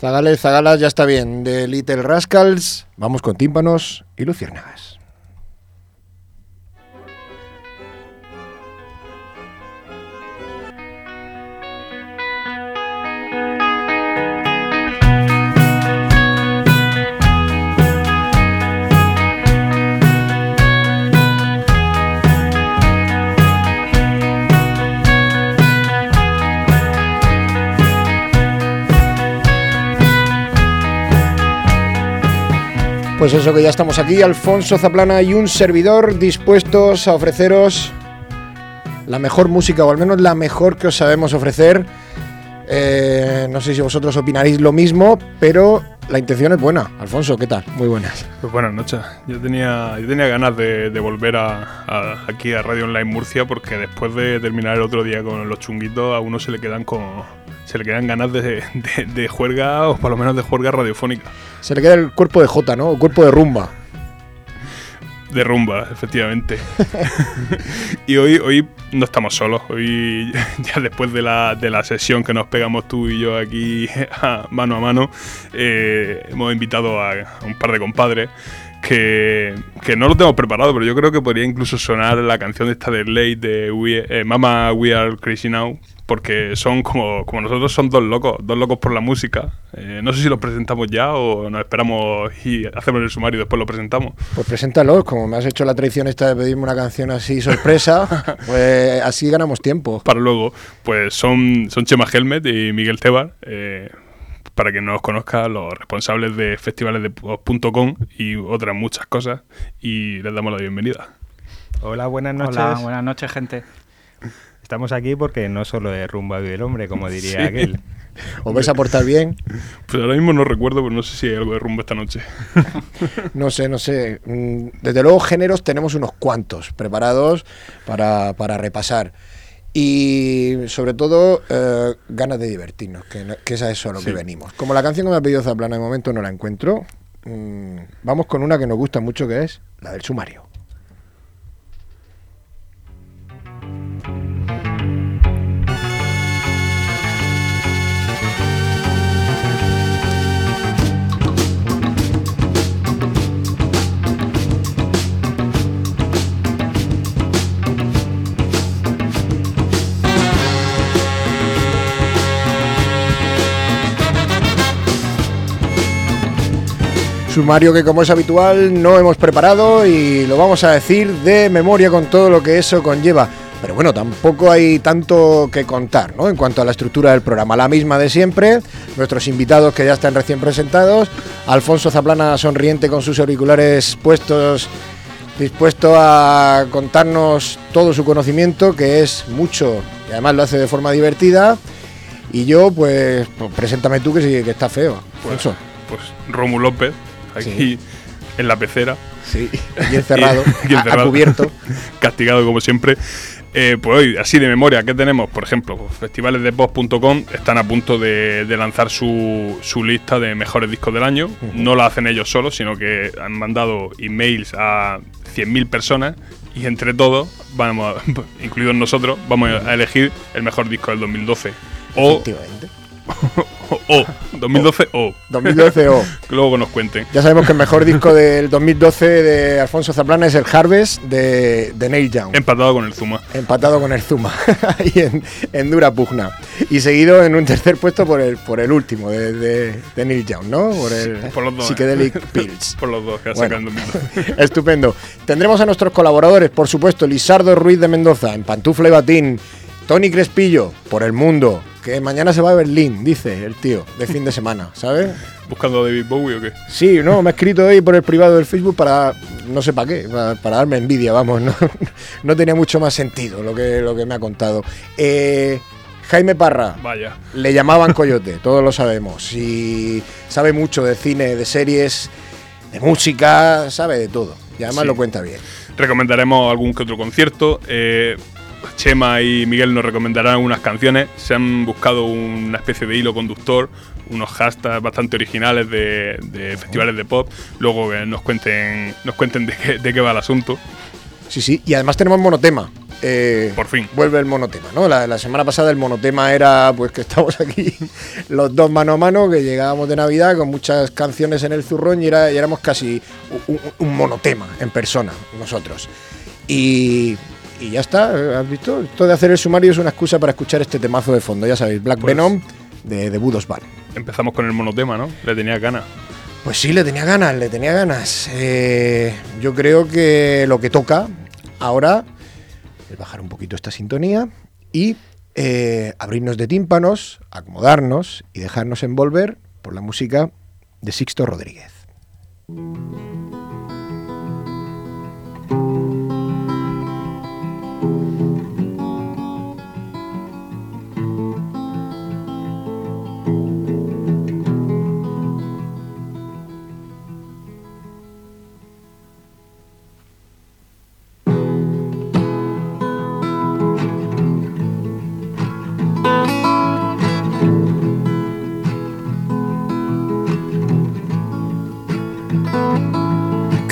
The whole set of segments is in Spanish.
Zagales, Zagalas, ya está bien. De Little Rascals, vamos con tímpanos y luciérnagas. Pues eso que ya estamos aquí, Alfonso Zaplana y un servidor dispuestos a ofreceros la mejor música, o al menos la mejor que os sabemos ofrecer. Eh, no sé si vosotros opinaréis lo mismo, pero la intención es buena. Alfonso, ¿qué tal? Muy buenas. Pues buenas noches. Yo tenía, yo tenía ganas de, volver aquí a Radio Online Murcia porque después de terminar el otro día con los chunguitos, a uno se le quedan con, se le quedan ganas de, de, juerga o por lo menos de juerga radiofónica. Se le queda el cuerpo de J, ¿no? El cuerpo de rumba. De rumba, efectivamente. y hoy, hoy no estamos solos. Hoy, ya después de la, de la sesión que nos pegamos tú y yo aquí mano a mano, eh, hemos invitado a, un par de compadres que, que, no lo tengo preparado, pero yo creo que podría incluso sonar la canción de esta de Late de eh, Mama We Are Crazy Now, porque son como, como nosotros, son dos locos, dos locos por la música. Eh, no sé si los presentamos ya o nos esperamos y hacemos el sumario y después lo presentamos. Pues preséntalos, como me has hecho la traición esta de pedirme una canción así sorpresa, pues así ganamos tiempo. Para luego, pues son, son Chema Helmet y Miguel Tebar. Eh, para que no los conozca, los responsables de festivales de .com y otras muchas cosas. Y les damos la bienvenida. Hola, buenas noches. Hola, buenas noches, gente. Estamos aquí porque no solo es rumba vive el hombre, como diría aquel. ¿Os vais a portar bien? Pues ahora mismo no recuerdo, pero no sé si hay algo de rumba esta noche. no sé, no sé. Mm, desde luego, géneros tenemos unos cuantos preparados para, repasar. Y sobre todo, eh, ganas de divertirnos, que, es a eso a lo que venimos. Como la canción que me ha pedido Zaplana de momento no la encuentro, mm, vamos con una que nos gusta mucho, que es la del sumario. Sumario que como es habitual no hemos preparado y lo vamos a decir de memoria con todo lo que eso conlleva. Pero bueno, tampoco hay tanto que contar, ¿no? En cuanto a la estructura del programa, la misma de siempre, nuestros invitados que ya están recién presentados, Alfonso Zaplana sonriente con sus auriculares puestos, dispuesto a contarnos todo su conocimiento, que es mucho y además lo hace de forma divertida. Y yo, pues, pues preséntame tú que sí que está feo. Pues, pues Romu López, aquí en la pecera. Sí, y encerrado, cubierto. castigado como siempre. Eh, pues hoy, así de memoria, ¿qué tenemos? Por ejemplo, pues, festivales de post.com están a punto de, lanzar su, su, lista de mejores discos del año. No la hacen ellos solos, sino que han mandado emails a 100.000 personas y entre todos, vamos incluidos nosotros, vamos a elegir el mejor disco del 2012. O, O, 2012 O. 2012 O. que luego nos cuenten. Ya sabemos que el mejor disco del 2012 de Alfonso Zaplana es el Harvest de, de Neil Young. Empatado con el Zuma. Empatado con el Zuma. Ahí en, en, dura pugna. Y seguido en un tercer puesto por el, por el último de, de, Neil Young, ¿no? Por el por los dos, Psychedelic Pills. por los dos que ha 2012. Estupendo. Tendremos a nuestros colaboradores, por supuesto, Lisardo Ruiz de Mendoza en Pantufla y Batín. Tony Crespillo, por el mundo, que mañana se va a Berlín, dice el tío, de fin de semana, ¿sabes? ¿Buscando a David Bowie o qué? Sí, no, me ha escrito hoy por el privado del Facebook para, no sé para qué, para, darme envidia, vamos, no, no, tenía mucho más sentido lo que, lo que me ha contado. Eh, Jaime Parra, Vaya. le llamaban Coyote, todos lo sabemos, y sabe mucho de cine, de series, de música, sabe de todo, y además lo cuenta bien. Recomendaremos algún que otro concierto. Eh, Chema y Miguel nos recomendarán unas canciones. Se han buscado una especie de hilo conductor, unos hashtags bastante originales de, festivales de pop. Luego que nos cuenten, nos cuenten de qué, va el asunto. Sí, sí, y además tenemos monotema. eh, Por fin. vuelve el monotema, ¿no? La, la semana pasada el monotema era pues que estamos aquí los dos mano a mano, que llegábamos de Navidad con muchas canciones en el zurrón y, era, y éramos casi un- un monotema en persona, nosotros. Y, y ya está, ¿eh? ¿has visto? Esto de hacer el sumario es una excusa para escuchar este temazo de fondo, ya sabéis, Black Pues- Venom de, de Budos Band. Empezamos con el monotema, ¿no? Le tenía ganas. Pues sí, le tenía ganas, le tenía ganas. Eh, yo creo que lo que toca ahora es bajar un poquito esta sintonía y eh, abrirnos de tímpanos, acomodarnos y dejarnos envolver por la música de Sixto Rodríguez.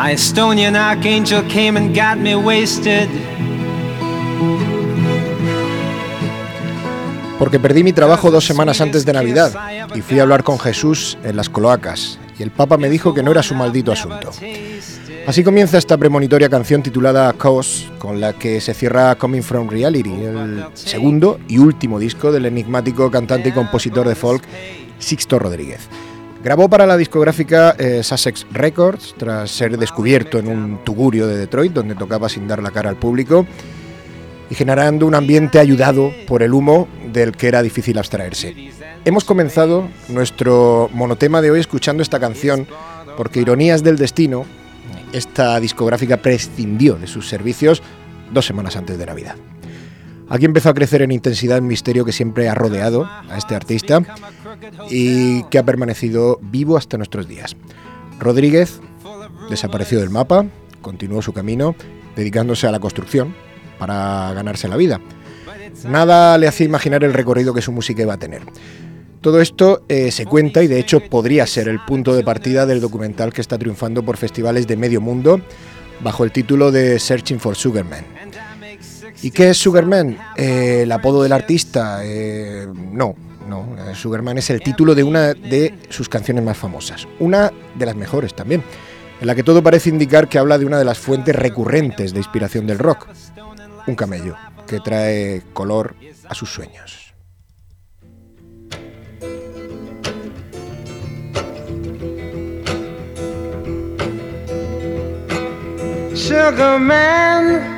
My Estonian archangel came and got me wasted. Porque perdí mi trabajo dos semanas antes de Navidad y fui a hablar con Jesús en las cloacas y el Papa me dijo que no era su maldito asunto. Así comienza esta premonitoria canción titulada Chaos, con la que se cierra Coming From Reality, el segundo y último disco del enigmático cantante y compositor de folk Sixto Rodríguez. Grabó para la discográfica eh, Sussex Records tras ser descubierto en un tugurio de Detroit donde tocaba sin dar la cara al público y generando un ambiente ayudado por el humo del que era difícil abstraerse. Hemos comenzado nuestro monotema de hoy escuchando esta canción porque Ironías del Destino, esta discográfica prescindió de sus servicios dos semanas antes de Navidad. Aquí empezó a crecer en intensidad el misterio que siempre ha rodeado a este artista y que ha permanecido vivo hasta nuestros días. Rodríguez desapareció del mapa, continuó su camino dedicándose a la construcción para ganarse la vida. Nada le hacía imaginar el recorrido que su música iba a tener. Todo esto eh, se cuenta y de hecho podría ser el punto de partida del documental que está triunfando por festivales de medio mundo bajo el título de Searching for Sugarman. ¿Y qué es Sugarman? Eh, ¿El apodo del artista? Eh, no, no. Sugarman es el título de una de sus canciones más famosas. Una de las mejores también, en la que todo parece indicar que habla de una de las fuentes recurrentes de inspiración del rock. Un camello que trae color a sus sueños. Sugar man,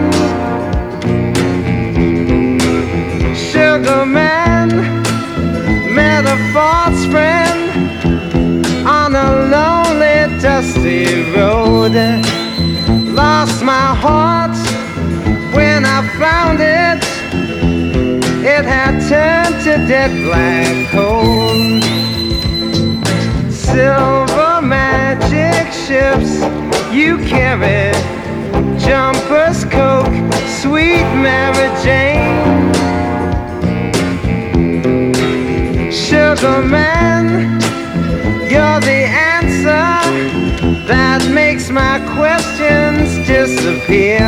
Sugar man, met a false friend on a lonely, dusty road. Lost my heart when I found it. It had turned to dead black coal silver magic ships you carry jumpers coke sweet mary jane sugar man you're the answer that makes my questions disappear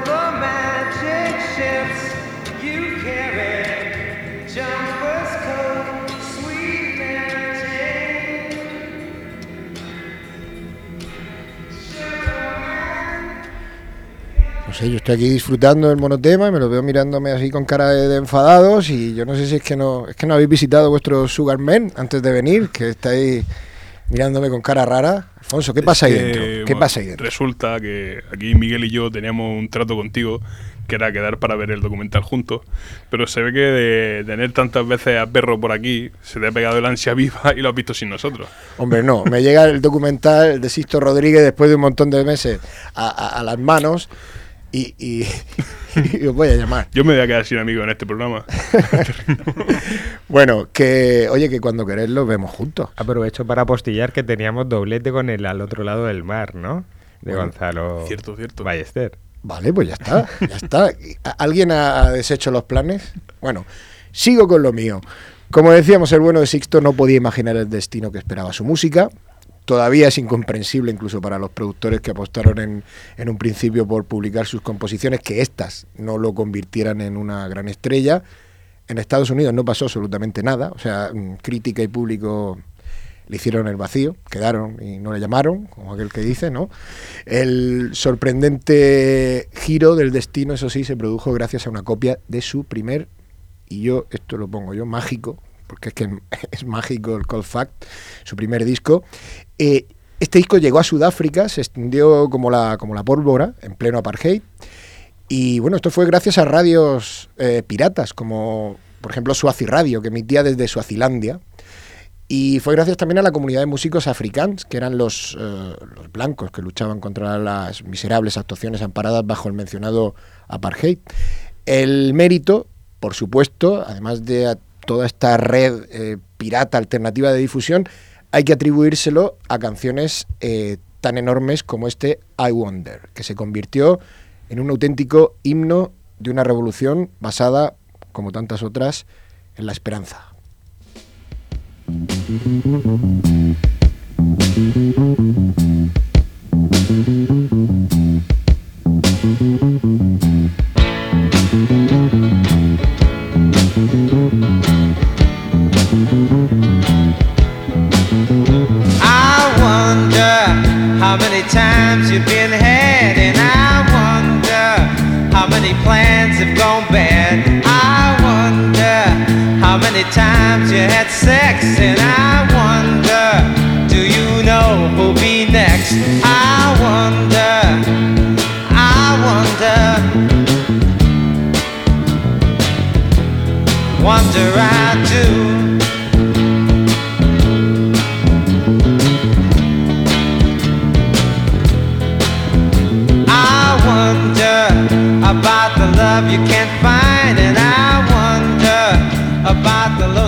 sé, yo estoy aquí disfrutando del monotema y me lo veo mirándome así con cara de, de enfadados y yo no sé si es que no es que no habéis visitado vuestro Sugar Man antes de venir, que estáis mirándome con cara rara. Alfonso, ¿qué pasa ahí Que, dentro? ¿Qué bueno, pasa ahí dentro? Resulta que aquí Miguel y yo teníamos un trato contigo que era quedar para ver el documental juntos, pero se ve que de tener tantas veces a perro por aquí se te ha pegado el ansia viva y lo has visto sin nosotros. Hombre, no, me llega el documental de Sisto Rodríguez después de un montón de meses a, a- a las manos y, y- y os voy a llamar. Yo me voy a quedar sin amigos en este programa. Bueno, que oye, que cuando queréis lo vemos juntos. Aprovecho para apostillar que teníamos doblete con el al otro lado del mar, ¿no? De Bueno, Gonzalo cierto, cierto. Ballester. Vale, pues ya está, ya está. ¿A- ¿Alguien ha ha deshecho los planes? Bueno, sigo con lo mío. Como decíamos, el bueno de Sixto no podía imaginar el destino que esperaba su música. Todavía es incomprensible incluso para los productores que apostaron en, en un principio por publicar sus composiciones, que éstas no lo convirtieran en una gran estrella. En Estados Unidos no pasó absolutamente nada, o sea, mm, crítica y público le hicieron el vacío, quedaron y no le llamaron, como aquel que dice, ¿no? El sorprendente giro del destino, eso sí, se produjo gracias a una copia de su primer, y yo esto lo pongo yo, mágico, porque es que es mágico el Cold Fact, su primer disco. Eh, este disco llegó a Sudáfrica, se extendió como la, como la pólvora en pleno apartheid. Y bueno, esto fue gracias a radios eh, piratas, como por ejemplo Suazi Radio, que emitía desde Suazilandia. Y fue gracias también a la comunidad de músicos africanos, que eran los, eh, blancos que luchaban contra las miserables actuaciones amparadas bajo el mencionado apartheid. El mérito, por supuesto, además de toda esta red pirata alternativa de difusión, hay que atribuírselo a canciones eh, tan enormes como este I Wonder, que se convirtió en un auténtico himno de una revolución basada, como tantas otras, en la esperanza. Many times you had sex, and I wonder, do you know who'll be next? I wonder, I wonder, wonder I do. I wonder about the love you can't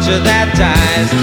About the soldier that dies.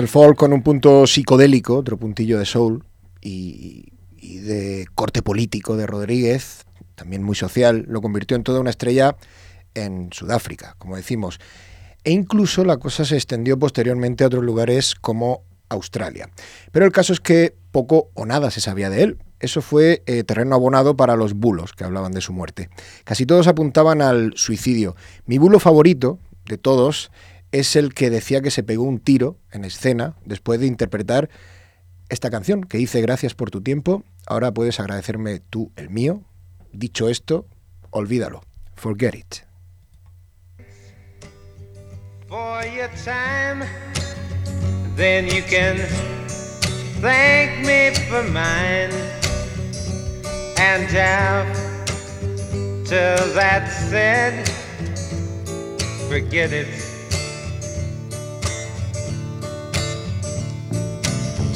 El folk con un punto psicodélico, otro puntillo de soul y, y de corte político de Rodríguez, también muy social, lo convirtió en toda una estrella en Sudáfrica, como decimos. E incluso la cosa se extendió posteriormente a otros lugares como Australia. Pero el caso es que poco o nada se sabía de él. Eso fue eh, terreno abonado para los bulos que hablaban de su muerte. Casi todos apuntaban al suicidio. Mi bulo favorito de todos es el que decía que se pegó un tiro en escena después de interpretar esta canción que dice gracias por tu tiempo, ahora puedes agradecerme tú el mío. Dicho esto, olvídalo. Forget it. for your time, then you can thank me for mine. And after that said, forget it.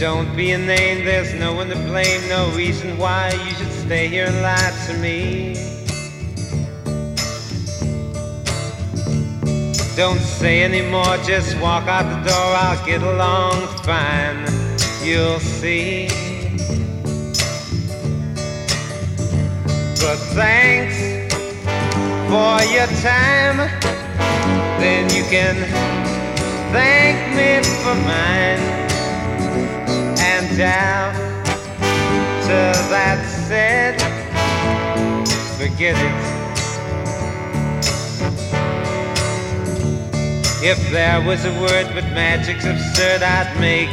Don't be a name, there's no one to blame, no reason why you should stay here and lie to me. Don't say anymore, just walk out the door. I'll get along fine. You'll see. But thanks for your time. Then you can thank me for mine. And after that said, forget it. If there was a word but magic's absurd, I'd make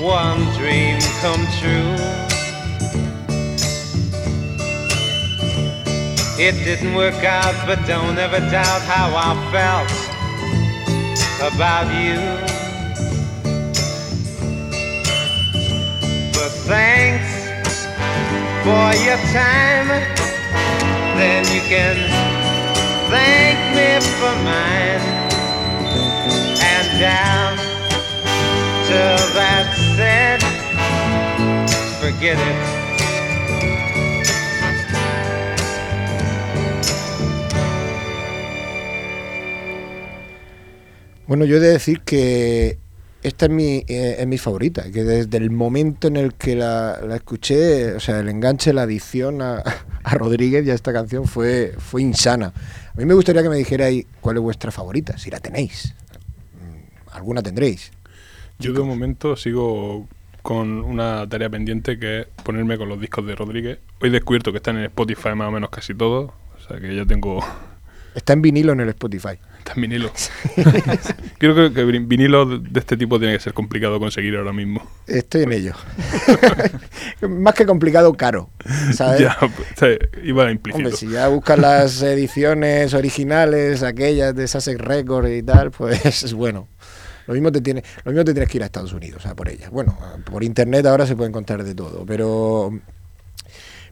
one dream come true. It didn't work out, but don't ever doubt how I felt about you. Thanks for your time, then you can thank me for mine and down till that said, forget it. Bueno, yo he de decir que esta es mi, eh, es mi favorita, que desde el momento en el que la, escuché, o sea, el enganche, la adicción a, a Rodríguez y a esta canción fue, fue insana. A mí me gustaría que me dijerais cuál es vuestra favorita, si la tenéis. Mm, Alguna tendréis. Yo de momento sigo con una tarea pendiente que es ponerme con los discos de Rodríguez. Hoy he descubierto que están en Spotify más o menos casi todos. O sea que ya tengo... Está en vinilo en el Spotify. Está en vinilo. Creo que, que vin- vinilo de este tipo tiene que ser complicado conseguir ahora mismo. Estoy en ello. Más que complicado, caro. ¿sabes? Ya, pues, iba implícito. Hombre, si ya buscas las ediciones originales, aquellas de Sussex Records y tal, pues es bueno. Lo mismo te tiene, lo mismo te tienes que ir a Estados Unidos a por ellas. Bueno, por internet ahora se puede encontrar de todo, pero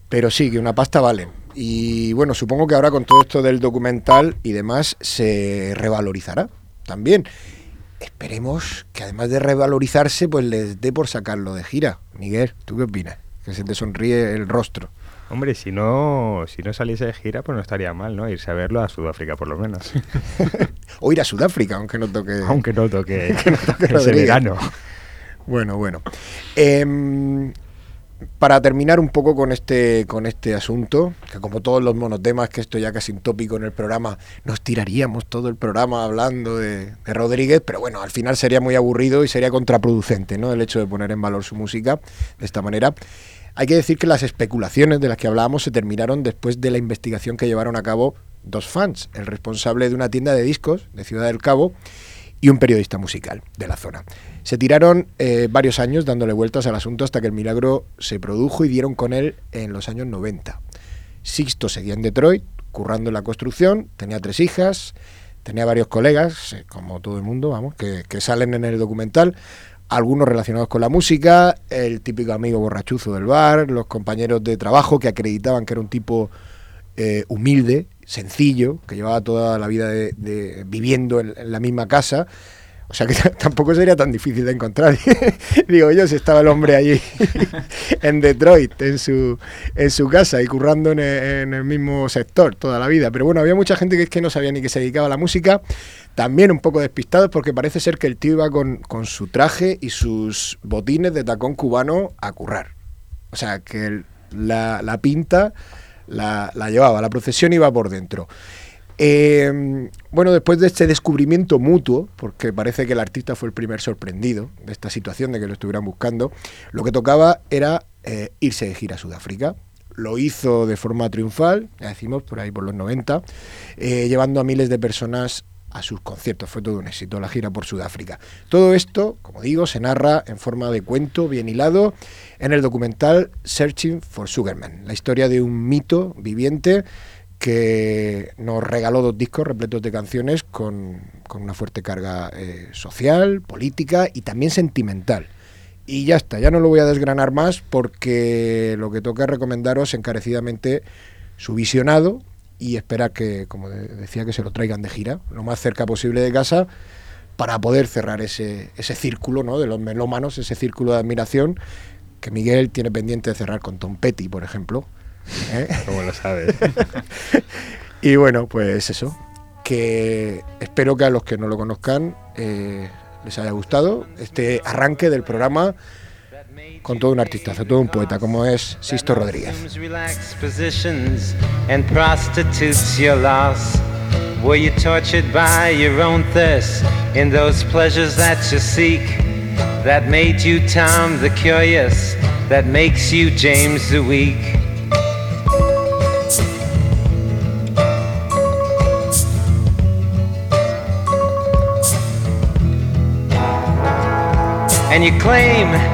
pero sí, que una pasta vale. Y bueno, supongo que ahora con todo esto del documental y demás se revalorizará también. Esperemos que además de revalorizarse, pues les dé por sacarlo de gira. Miguel, ¿tú qué opinas? que se te sonríe el rostro. Hombre, si no, si no saliese de gira, pues no estaría mal, ¿no? Irse a verlo a Sudáfrica, por lo menos. O ir a Sudáfrica, aunque no toque. Aunque no toque, Que no toque ese verano. Bueno, bueno. Em, para terminar un poco con este, con este asunto, que como todos los monotemas, que esto ya casi un tópico en el programa, nos tiraríamos todo el programa hablando de, de Rodríguez, pero bueno, al final sería muy aburrido y sería contraproducente, ¿no? El hecho de poner en valor su música de esta manera. Hay que decir que las especulaciones de las que hablábamos se terminaron después de la investigación que llevaron a cabo dos fans, el responsable de una tienda de discos de Ciudad del Cabo y un periodista musical de la zona. Se tiraron eh, varios años dándole vueltas al asunto hasta que el milagro se produjo y dieron con él en los años 90. Sixto seguía en Detroit, currando en la construcción, tenía tres hijas, tenía varios colegas, eh, como todo el mundo, vamos, que, que salen en el documental, algunos relacionados con la música, el típico amigo borrachuzo del bar, los compañeros de trabajo que acreditaban que era un tipo eh, humilde, sencillo, que llevaba toda la vida de, de- viviendo en, en la misma casa. O sea que tampoco sería tan difícil de encontrar. Digo yo, si estaba el hombre allí en Detroit, en su, en su casa y currando en el, en el mismo sector toda la vida. Pero bueno, había mucha gente que es que no sabía ni que se dedicaba a la música. También un poco despistados porque parece ser que el tío iba con, con su traje y sus botines de tacón cubano a currar. O sea, que el- la, la pinta la, llevaba, la procesión iba por dentro. Eh, bueno, después de este descubrimiento mutuo, porque parece que el artista fue el primer sorprendido de esta situación, de que lo estuvieran buscando, lo que tocaba era eh, irse de gira a Sudáfrica. Lo hizo de forma triunfal, ya decimos, por ahí por los 90, eh, llevando a miles de personas a sus conciertos. Fue todo un éxito la gira por Sudáfrica. Todo esto, como digo, se narra en forma de cuento bien hilado en el documental Searching for Sugarman, la historia de un mito viviente que nos regaló dos discos repletos de canciones con, con una fuerte carga eh, social, política y también sentimental. Y ya está, ya no lo voy a desgranar más porque lo que toca es recomendaros encarecidamente su visionado y esperar que, como de- decía, que se lo traigan de gira, lo más cerca posible de casa, para poder cerrar ese, ese círculo ¿no? de los melómanos, ese círculo de admiración que Miguel tiene pendiente de cerrar con Tom Petty, por ejemplo. ¿eh? Como lo sabes. Y bueno, pues eso, que espero que a los que no lo conozcan eh, les haya gustado este arranque del programa con todo un artistazo, todo un poeta como es Sisto Rodríguez. Were you tortured by your own thirst in those pleasures that you seek? That made you Tom the Curious, that makes you James the Weak. And you claim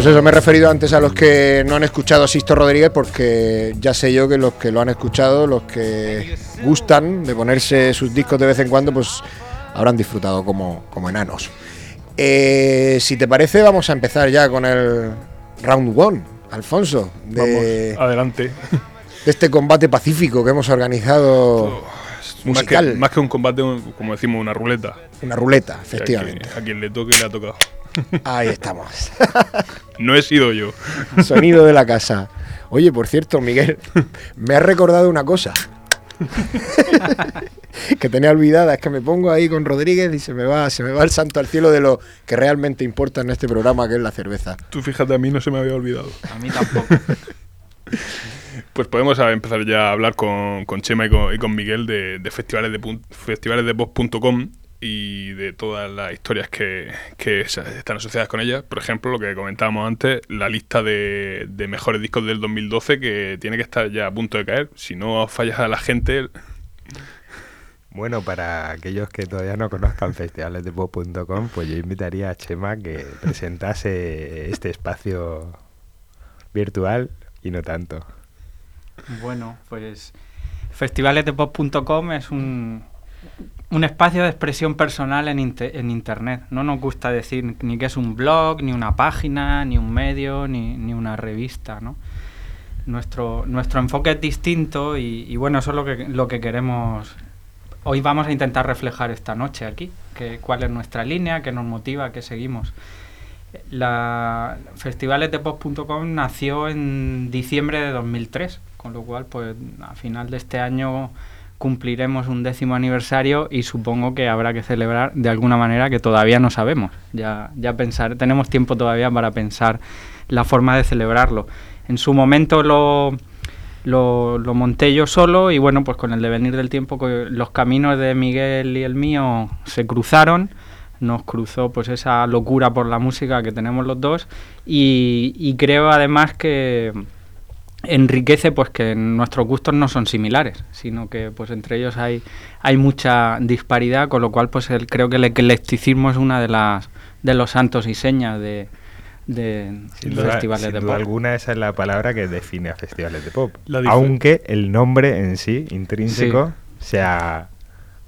Pues eso, me he referido antes a los que no han escuchado a Sisto Rodríguez porque ya sé yo que los que lo han escuchado, los que gustan de ponerse sus discos de vez en cuando, pues habrán disfrutado como, como enanos. Eh, si te parece, vamos a empezar ya con el round one, Alfonso, de, Vamos, adelante. de este combate pacífico que hemos organizado Más que, musical. más que un combate, como decimos, una ruleta. Una ruleta, efectivamente. que a quien le toque le ha tocado. Ahí estamos. No he sido yo. Sonido de la casa. Oye, por cierto, Miguel, me has recordado una cosa. que tenía olvidada, es que me pongo ahí con Rodríguez y se me va, se me va el santo al cielo de lo que realmente importa en este programa, que es la cerveza. Tú fíjate, a mí no se me había olvidado. A mí tampoco. Pues podemos empezar ya a hablar con, con Chema y con, y con Miguel de, de festivales de festivalesdepop.com y de todas las historias que, que están asociadas con ellas. Por ejemplo, lo que comentábamos antes, la lista de, de mejores discos del 2012 que tiene que estar ya a punto de caer. Si no fallas a la gente, Bueno, para aquellos que todavía no conozcan festivalesdepop.com, pues yo invitaría a Chema que presentase este espacio virtual y no tanto. Bueno, pues festivalesdepop.com es un, un espacio de expresión personal en, inte- en Internet. No nos gusta decir ni que es un blog, ni una página, ni un medio, ni, ni una revista, ¿no? Nuestro, nuestro enfoque es distinto y, bueno, eso es lo que, lo que queremos. Hoy vamos a intentar reflejar esta noche aquí, que, cuál es nuestra línea, qué nos motiva, qué seguimos. La festivalesdepop.com nació en diciembre de 2003, con lo cual, pues a final de este año cumpliremos un décimo aniversario y supongo que habrá que celebrar de alguna manera que todavía no sabemos. Ya, ya pensar, tenemos tiempo todavía para pensar la forma de celebrarlo. En su momento lo, lo, monté yo solo y bueno, pues con el devenir del tiempo los caminos de Miguel y el mío se cruzaron, nos cruzó pues esa locura por la música que tenemos los dos y creo además que enriquece pues que nuestros gustos no son similares, sino que pues entre ellos hay, hay mucha disparidad, con lo cual pues el- creo que el eclecticismo es una de las de los santos y señas de, de Sin los duda, festivales sin de duda pop. alguna esa es la palabra que define a festivales de pop. Aunque el nombre en sí, intrínseco, sea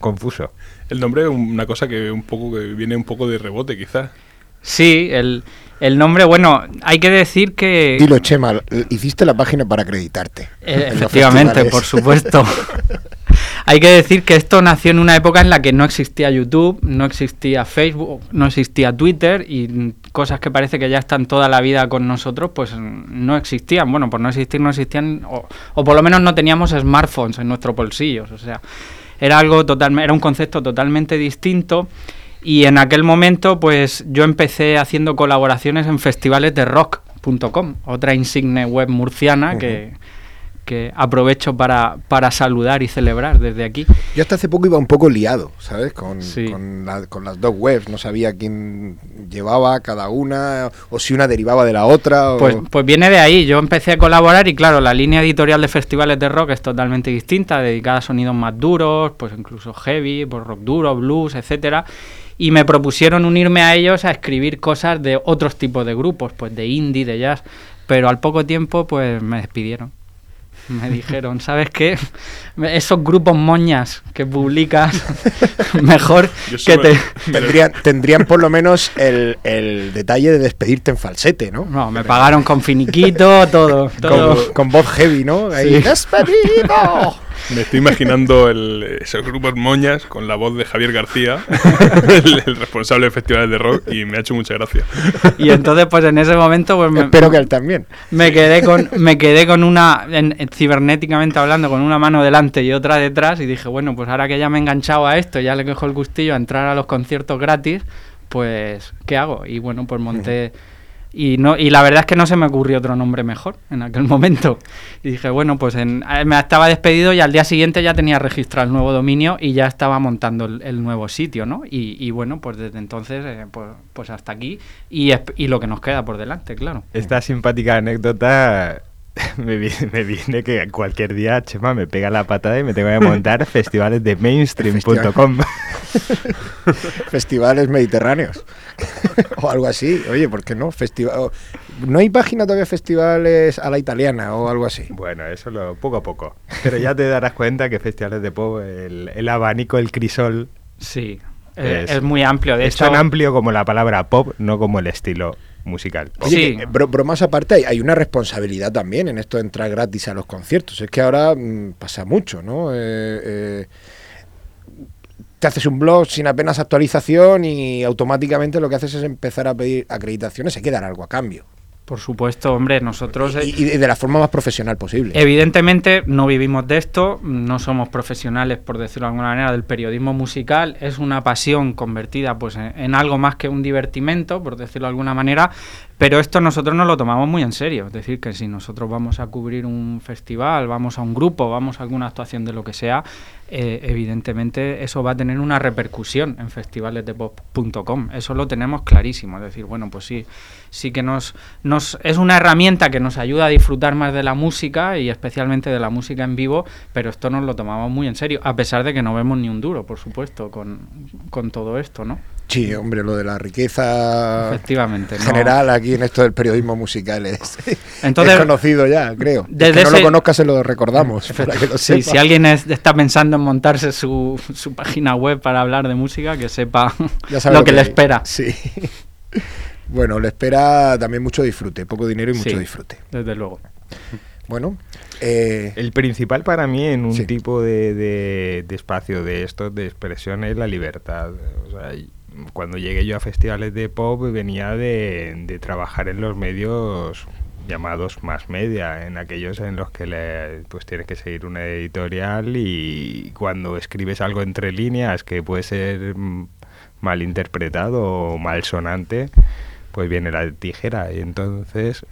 confuso. el nombre es una cosa que un poco que viene un poco de rebote, quizás. Sí, el, el nombre, bueno, hay que decir que... Dilo, Chema, hiciste la página para acreditarte. Eh, efectivamente, por supuesto. Hay que decir que esto nació en una época en la que no existía YouTube, no existía Facebook, no existía Twitter y cosas que parece que ya están toda la vida con nosotros, pues no existían. Bueno, por no existir, no existían, o, o por lo menos no teníamos smartphones en nuestros bolsillos. O sea, era algo totalmente, era un concepto totalmente distinto. Y en aquel momento, pues yo empecé haciendo colaboraciones en festivales de rock.com, otra insigne web murciana que, que aprovecho para, para saludar y celebrar desde aquí. Yo hasta hace poco iba un poco liado, ¿sabes? Con, Sí. con, la- con las dos webs. No sabía quién llevaba cada una o si una derivaba de la otra. o- Pues, pues viene de ahí, yo empecé a colaborar y claro, la línea editorial de festivales de rock es totalmente distinta, dedicada a sonidos más duros, pues incluso heavy, pues rock duro, blues, etcétera. Y me propusieron unirme a ellos a escribir cosas de otros tipos de grupos, pues de indie, de jazz. Pero al poco tiempo, pues me despidieron. Me dijeron, ¿sabes qué? Esos grupos moñas que publicas, mejor que te... Tendrían, tendrían por lo menos el, el detalle de despedirte en falsete, ¿no? No, me pagaron con finiquito, todo. todo. Con, con voz heavy, ¿no? Ahí, Sí. ¡Despedido! Me estoy imaginando el- esos grupos moñas con la voz de Javier García, el, el responsable de festivales de rock, y me ha hecho mucha gracia. Y entonces, pues en ese momento, pues me, Espero que él también. me quedé con me quedé con una en- en- cibernéticamente hablando con una mano delante y otra detrás y dije bueno pues ahora que ya me he enganchado a esto ya le cojo el gustillo a entrar a los conciertos gratis pues qué hago y bueno pues monté y no y la verdad es que no se me ocurrió otro nombre mejor en aquel momento. Y dije bueno pues en- me estaba despedido y al día siguiente ya tenía registrado el nuevo dominio y ya estaba montando el, el nuevo sitio no y, y bueno pues desde entonces eh, pues, pues hasta aquí y lo que nos queda por delante claro. Esta simpática anécdota me viene, me viene que cualquier día Chema me pega la patada y me tengo que montar festivales de mainstream.com. Festivales mediterráneos. o algo así. Oye, ¿por qué no? Festival... ¿No hay página todavía festivales a la italiana o algo así? Bueno, eso lo poco a poco. Pero ya te darás cuenta que festivales de pop, el, el abanico, el crisol, Sí, eh, Es- es, muy amplio. De es hecho, tan amplio como la palabra pop, no como el estilo musical. pop. Sí. que, bro- bromas aparte, hay, una responsabilidad también en esto de entrar gratis a los conciertos. Es que ahora mm, pasa mucho, ¿no? Eh, eh, te haces un blog sin apenas actualización y automáticamente lo que haces es empezar a pedir acreditaciones. Hay que dar algo a cambio. Por supuesto, hombre, nosotros... Y, y de la forma más profesional posible. Evidentemente no vivimos de esto, no somos profesionales, por decirlo de alguna manera, del periodismo musical. Es una pasión convertida pues, en, en algo más que un divertimento, por decirlo de alguna manera. Pero esto nosotros nos lo tomamos muy en serio. Es decir, que si nosotros vamos a cubrir un festival, vamos a un grupo, vamos a alguna actuación de lo que sea, eh, evidentemente eso va a tener una repercusión en festivalesdepop.com. Eso lo tenemos clarísimo. Es decir, bueno, pues sí, sí que nos, nos es una herramienta que nos ayuda a disfrutar más de la música y especialmente de la música en vivo, pero esto nos lo tomamos muy en serio, a pesar de que no vemos ni un duro, por supuesto, con, con todo esto, ¿no? Sí, hombre, lo de la riqueza Efectivamente, no. general aquí en esto del periodismo musical es, Entonces, es conocido ya, creo. Desde que no lo conozca se lo recordamos. para que lo Sí, si alguien es- está pensando en montarse su, su página web para hablar de música, que sepa Ya lo que le hay. espera. Sí. Bueno, le espera también mucho disfrute, poco dinero y mucho Sí. disfrute. Desde luego. Bueno, eh, El principal para mí en un Sí. tipo de, de- de espacio de estos de expresión es la libertad. O sea, cuando llegué yo a festivales de pop venía de, de trabajar en los medios llamados más media, en aquellos en los que le- pues tienes que seguir una editorial y cuando escribes algo entre líneas que puede ser mm, mal interpretado o mal sonante, pues viene la tijera y entonces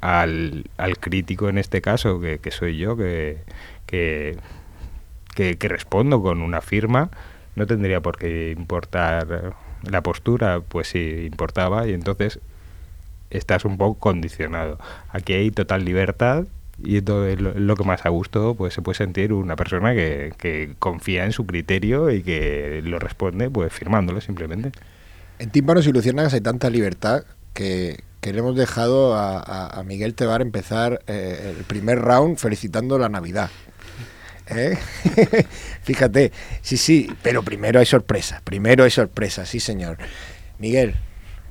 al, al crítico en este caso, que, soy yo, que, que, que- respondo con una firma, no tendría por qué importar la postura, pues sí importaba y entonces estás un poco condicionado. Aquí hay total libertad y entonces lo, lo que más a gusto pues se puede sentir una persona que, que confía en su criterio y que lo responde pues firmándolo simplemente. En Tímpanos y Luciérnagas hay tanta libertad que, que le hemos dejado a, Miguel Tebar empezar eh, el primer round felicitando la Navidad. ¿Eh? Fíjate, sí, sí, pero primero hay sorpresa, primero hay sorpresa, sí señor. Miguel,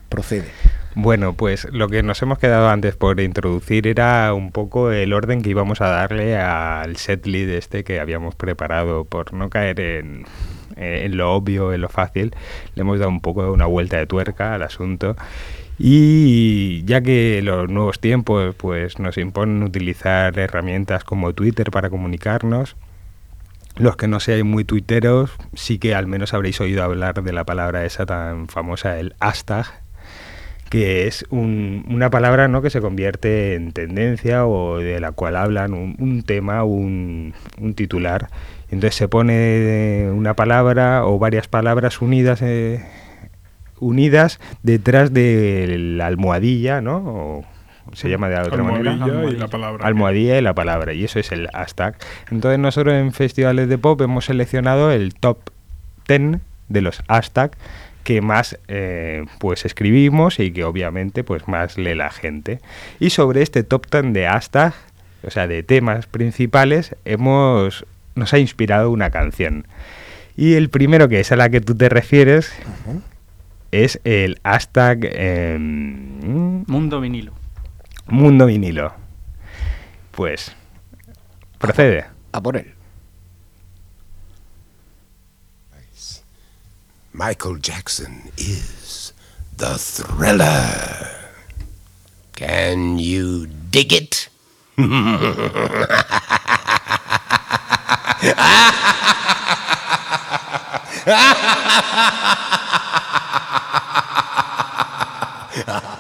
procede. Bueno, pues lo que nos hemos quedado antes por introducir era un poco el orden que íbamos a darle al set lead este que habíamos preparado por no caer en, en lo obvio, en lo fácil. Le hemos dado un poco una vuelta de tuerca al asunto. Y ya que los nuevos tiempos pues nos imponen utilizar herramientas como Twitter para comunicarnos, los que no seáis muy tuiteros, sí que al menos habréis oído hablar de la palabra esa tan famosa, el hashtag, que es un- una palabra ¿no? que se convierte en tendencia o de la cual hablan un, un tema, un, un titular. Entonces se pone una palabra o varias palabras unidas, eh, unidas detrás de la almohadilla, ¿no? O se llama de otra manera. Almohadilla y la palabra. Almohadilla y la palabra, y eso es el hashtag. Entonces nosotros en festivales de pop hemos seleccionado el top 10 de los hashtags que más eh, pues escribimos y que obviamente pues más lee la gente. Y sobre este top 10 de hashtag, o sea, de temas principales, hemos nos ha inspirado una canción. Y el primero que es a la que tú te refieres es el hashtag em, Mundo vinilo. Mundo vinilo. Pues procede. A por él. Michael Jackson is the thriller. Can you dig it?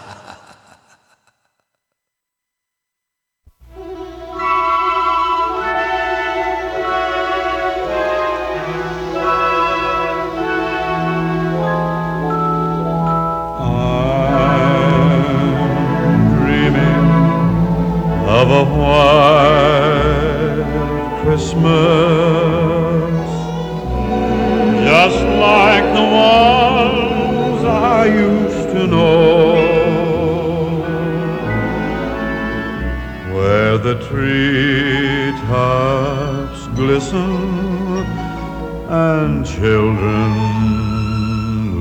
treetops glisten and children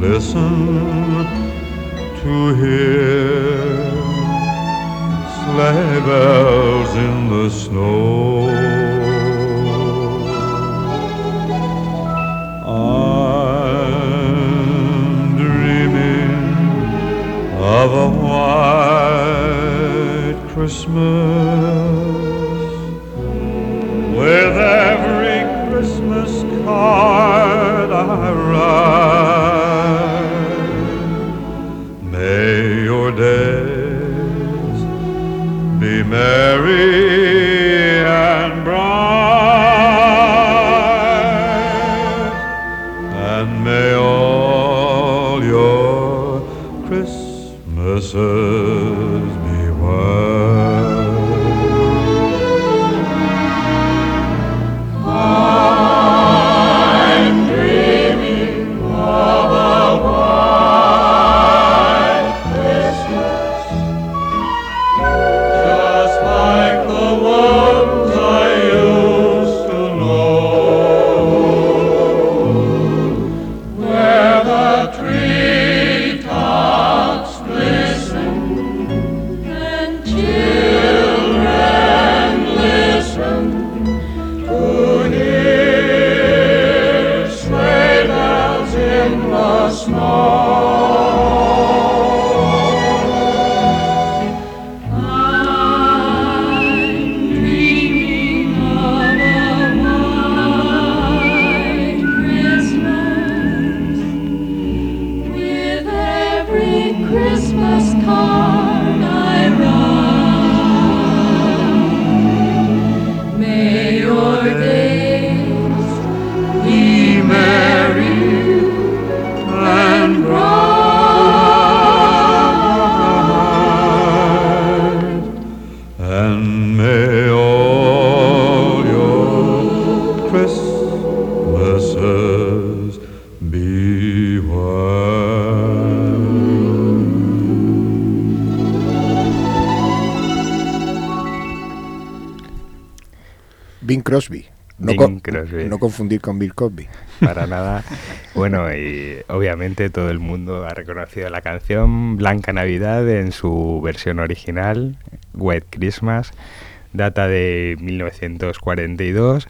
listen to hear sleigh bells in the snow. I'm dreaming of a white Christmas. Bing Crosby. No, Bing con- Crosby. no confundir con Bill Cosby. Para nada. Bueno, y obviamente todo el mundo ha reconocido la canción Blanca Navidad en su versión original, White Christmas, data de 1942.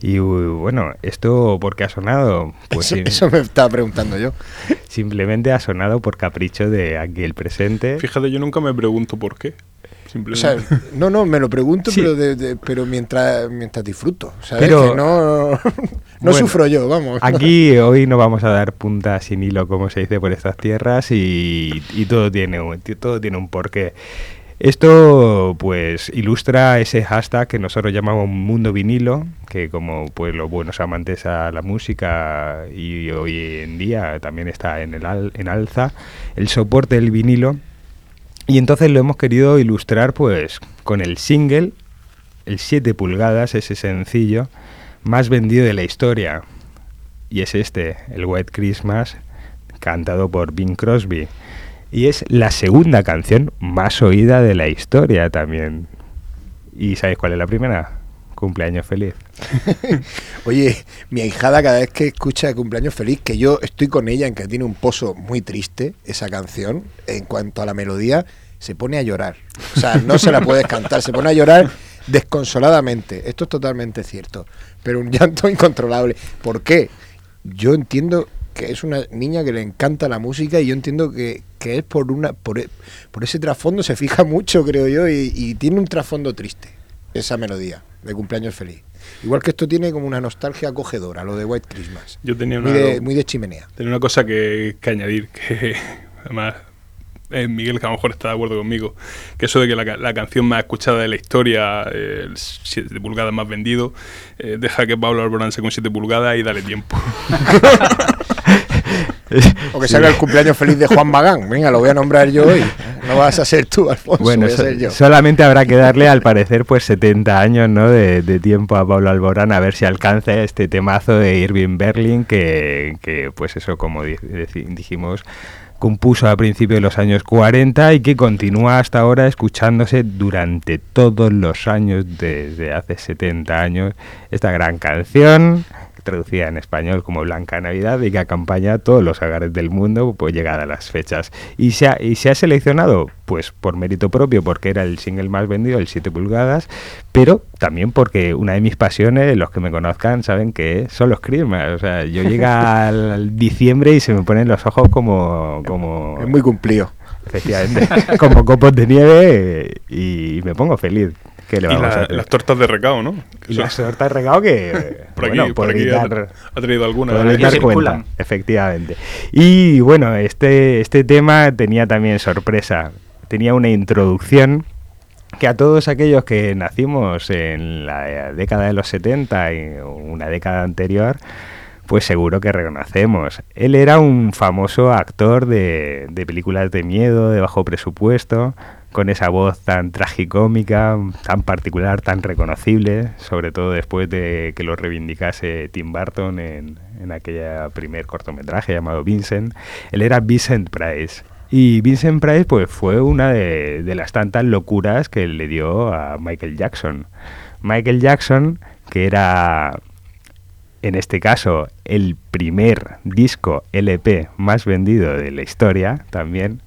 Y bueno, ¿esto por qué ha sonado? Pues eso, eso me estaba preguntando yo. simplemente ha sonado por capricho de aquí el presente. Fíjate, yo nunca me pregunto por qué. O Simplemente. sea, no, no, me lo pregunto, Sí. pero, de- de- pero mientras, mientras disfruto. ¿sabes? Pero- Que no, no Bueno, sufro yo, vamos. Aquí hoy no vamos a dar punta sin hilo, como se dice por estas tierras, y, y todo, tiene todo tiene un porqué. Esto pues ilustra ese hashtag que nosotros llamamos mundo vinilo, que como pues los buenos amantes a la música y hoy en día también está en el al- en alza, el soporte del vinilo. Y entonces lo hemos querido ilustrar pues con el single, el 7 pulgadas, ese sencillo, más vendido de la historia. Y es este, el White Christmas, cantado por Bing Crosby. Y es la segunda canción más oída de la historia también. ¿Y sabéis cuál es la primera? Cumpleaños feliz. Oye, mi ahijada cada vez que escucha cumpleaños feliz, que yo estoy con ella en que tiene un pozo muy triste, esa canción, en cuanto a la melodía, se pone a llorar. O sea, no se la puedes cantar, se pone a llorar desconsoladamente. Esto es totalmente cierto, pero un llanto incontrolable. ¿Por qué? Yo entiendo que es una niña que le encanta la música y yo entiendo que, que es por una por, e- por ese trasfondo se fija mucho creo yo y, y tiene un trasfondo triste esa melodía de cumpleaños feliz. Igual que esto tiene como una nostalgia acogedora lo de White Christmas. Yo tenía muy de, muy de chimenea. tenía una cosa que, que añadir, que además eh, Miguel, que a lo mejor está de acuerdo conmigo, que eso de que la, ca- la canción más escuchada de la historia, eh, el 7 pulgadas más vendido, eh, deja que Pablo Alborán se con 7 pulgadas y dale tiempo. o que salga el cumpleaños feliz de Juan Magán. Venga lo voy a nombrar yo hoy no vas a ser tú Alfonso Bueno, voy a ser yo. solamente habrá que darle, al parecer, pues 70 años ¿no? de, de tiempo a Pablo Alborán a ver si alcanza este temazo de Irving Berlin, que, que, pues eso, como dijimos, compuso a principios de los años 40 y que continúa hasta ahora escuchándose durante todos los años, desde hace 70 años, esta gran canción traducida en español como Blanca Navidad y que acompaña a todos los hogares del mundo pues llegada a las fechas. Y se, ha, y se ha seleccionado pues por mérito propio porque era el single más vendido, el 7 pulgadas, pero también porque una de mis pasiones, los que me conozcan saben que son los Christmas. O sea, yo llega al, al diciembre y se me ponen los ojos como... como es muy cumplido efectivamente, como copos de nieve eh, y me pongo feliz. ¿Qué le Y vamos la- a hacer? las tortas de recao, ¿no? Y las tortas de regalo que, Por aquí, bueno, por aquí ha, dar- ha traído alguna. Ahí dar circulan. cuenta, efectivamente. Y bueno, este, este tema tenía también sorpresa. Tenía una introducción que a todos aquellos que nacimos en la década de los 70 y una década anterior, pues seguro que reconocemos. Él era un famoso actor de, de películas de miedo, de bajo presupuesto, con esa voz tan tragicómica, tan particular, tan reconocible, sobre todo después de que lo reivindicase Tim Burton en, en aquella primer cortometraje llamado Vincent. Él era Vincent Price. Y Vincent Price pues fue una de, de las tantas locuras que le dio a Michael Jackson. Michael Jackson, que era en este caso el primer disco LP más vendido de la historia también,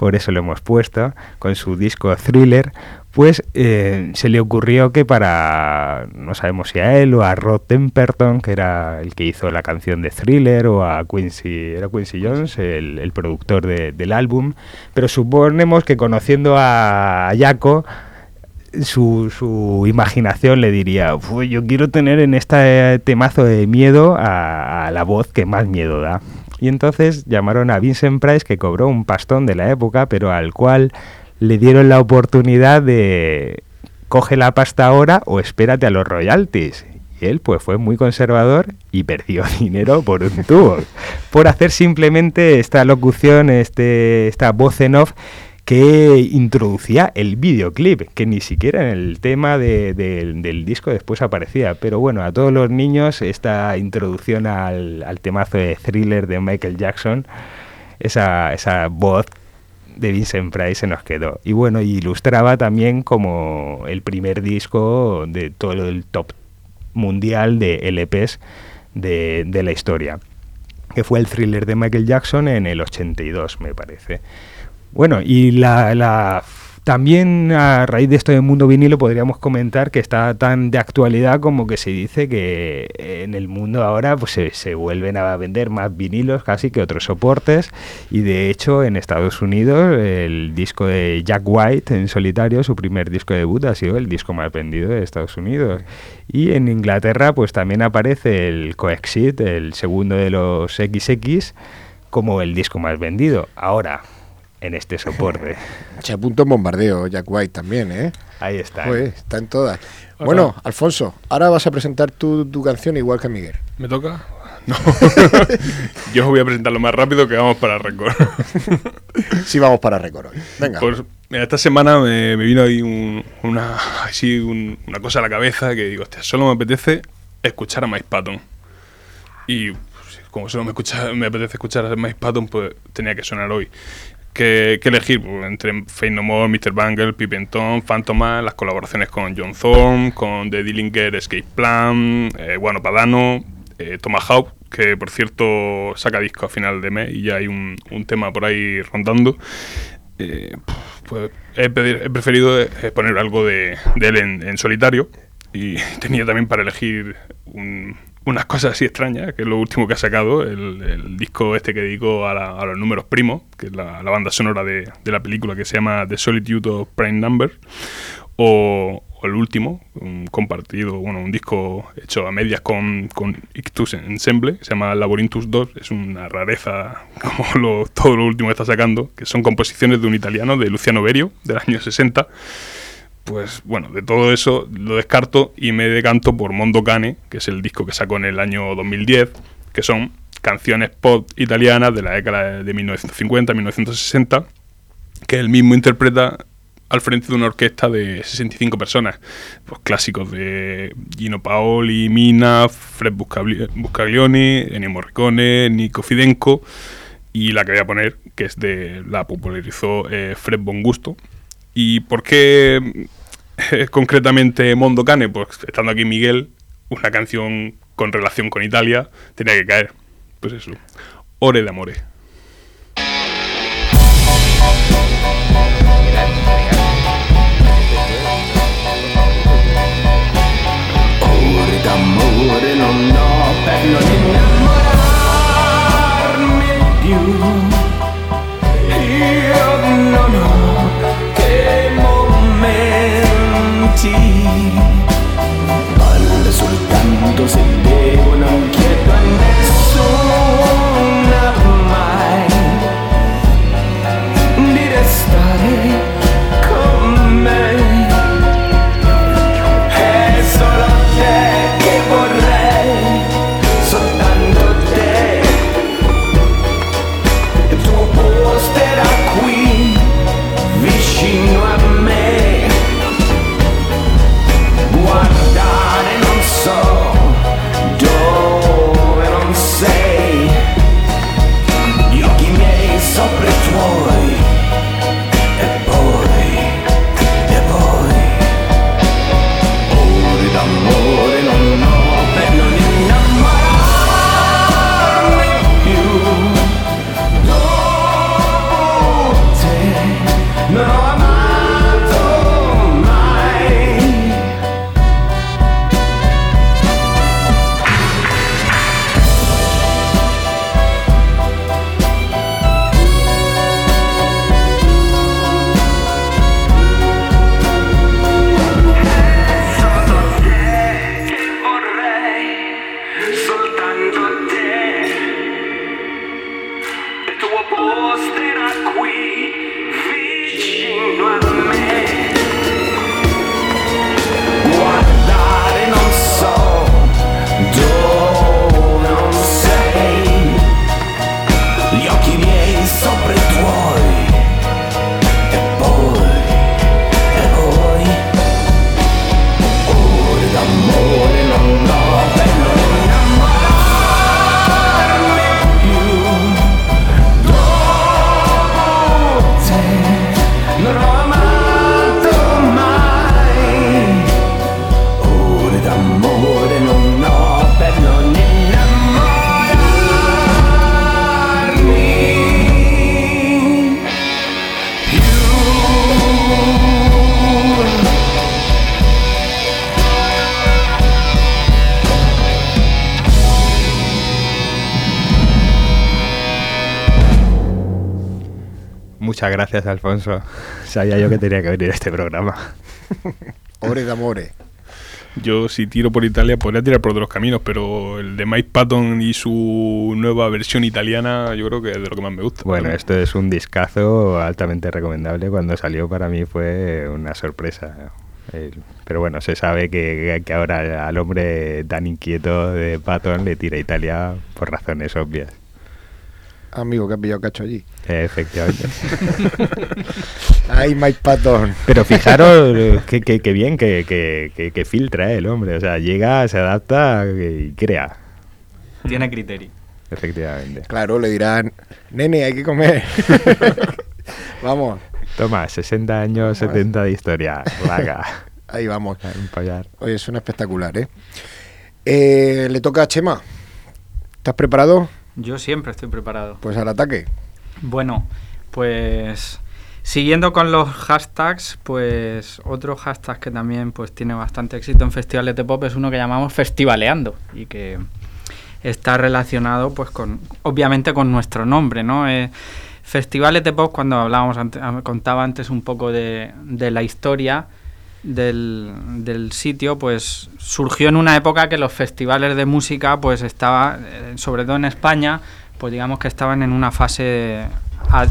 por eso lo hemos puesto, con su disco Thriller, pues eh, se le ocurrió que para, no sabemos si a él o a Rod Temperton, que era el que hizo la canción de Thriller, o a Quincy, era Quincy Jones, el, productor de- del álbum, pero suponemos que conociendo a Jaco, su, su imaginación le diría, "Uf, yo quiero tener en este temazo de miedo a la voz que más miedo da. Y entonces llamaron a Vincent Price, que cobró un pastón de la época, pero al cual le dieron la oportunidad de coge la pasta ahora o espérate a los royalties. Y él pues fue muy conservador y perdió dinero por un tubo. por hacer simplemente esta locución, este, esta voz en off que introducía el videoclip, que ni siquiera en el tema de- del- del disco después aparecía. Pero bueno, a todos los niños esta introducción al, al temazo de thriller de Michael Jackson, esa, esa voz de Vincent Price se nos quedó. Y bueno, ilustraba también como el primer disco de todo el top mundial de LPs de, de la historia, que fue el thriller de Michael Jackson en el 82, me parece. Bueno, y la, la- también a raíz de esto del mundo vinilo podríamos comentar que está tan de actualidad como que se dice que en el mundo ahora pues se, se vuelven a vender más vinilos casi que otros soportes y de hecho en Estados Unidos el disco de Jack White en solitario, su primer disco de debut ha sido el disco más vendido de Estados Unidos y en Inglaterra pues también aparece el Coexit, el segundo de los XX como el disco más vendido. Ahora, en este soporte. Se apunta un bombardeo, Jack White también, ¿eh? Ahí está. Joder, está en todas. Bueno, Alfonso, ahora vas a presentar tu, tu canción igual que Miguel. ¿Me toca? No. Yo os voy a presentar lo más rápido que vamos para récord. Sí, vamos para récord hoy. Venga. Pues mira, esta semana me, me vino ahí un- una, así un- una cosa a la cabeza que digo, hostia, solo me apetece escuchar a Mike Patton. Y pues, como solo me, escucha, me apetece escuchar a Mike Patton, pues tenía que sonar hoy. ¿Qué, qué elegir? Pues, entre Fate No More, Mr. Bangle, Pipenton, Phantom Man, las colaboraciones con John Thorne, con The Dillinger Escape Plan, eh, Guano Padano, eh, Tomahawk, que por cierto saca disco a final de mes y ya hay un, un tema por ahí rondando. Eh, pues he, pedir- he preferido eh, poner algo de, de él en, en solitario y tenía también para elegir un- unas cosas así extrañas, que es lo último que ha sacado, el, disco este que dedicó a, la- los números primos, que es la, banda sonora de, la película que se llama The Solitude of Prime Number, o, el último, un compartido, bueno, un disco hecho a medias con, Ictus Ensemble, que se llama Labyrinthus 2, es una rareza como lo- todo lo último que está sacando, que son composiciones de un italiano, de Luciano Berio, del año 60. Pues bueno, de todo eso lo descarto y me decanto por Mondo Cane, que es el disco que sacó en el año 2010, que son canciones pop italianas de la década de 1950-1960, que él mismo interpreta al frente de una orquesta de 65 personas. Pues clásicos de Gino Paoli, Mina, Fred Buscagli- Buscaglioni, Ennio Morricone, Nico Fidenco y la que voy a poner, que es de la popularizó eh, Fred Bongusto. ¿Y por qué eh, concretamente Mondo Cane? Pues estando aquí Miguel, una canción con relación con Italia tenía que caer. Pues eso, Ore de Amore. Ore d'amore non ho per non innamorarmi più Io sopra alma en ti van resultando se devono inquieto annesso gracias, Alfonso. Sabía yo que tenía que venir a este programa. Ore d'amore. Yo si tiro por Italia podría tirar por otros caminos, pero el de Mike Patton y su nueva versión italiana yo creo que es de lo que más me gusta. Bueno, esto es un discazo altamente recomendable. Cuando salió para mí fue una sorpresa. Pero bueno, se sabe que, que ahora al hombre tan inquieto de Patton le tira Italia por razones obvias. Amigo, que has pillado cacho allí. Efectivamente. Ay, Mike Patton. Pero fijaros que, que- que bien que, que- que- que filtra eh, el hombre. O sea, llega, se adapta y crea. Tiene criterio. Efectivamente. Claro, le dirán, nene, hay que comer. vamos, Toma, 60 años, 70 de historia. Vaga. ahí vamos. Oye, suena espectacular, ¿eh? Eh, Le toca a Chema. ¿Estás preparado? Yo siempre estoy preparado. Pues al ataque. Bueno, pues siguiendo con los hashtags, pues otro hashtag que también pues tiene bastante éxito en festivales de pop es uno que llamamos festivaleando y que está relacionado pues con obviamente con nuestro nombre, ¿no? Eh, festivales de pop cuando hablábamos ante- contaba antes un poco de, de la historia del, del sitio, pues surgió en una época que los festivales de música, pues estaba, eh, sobre todo en España, pues digamos que estaban en una fase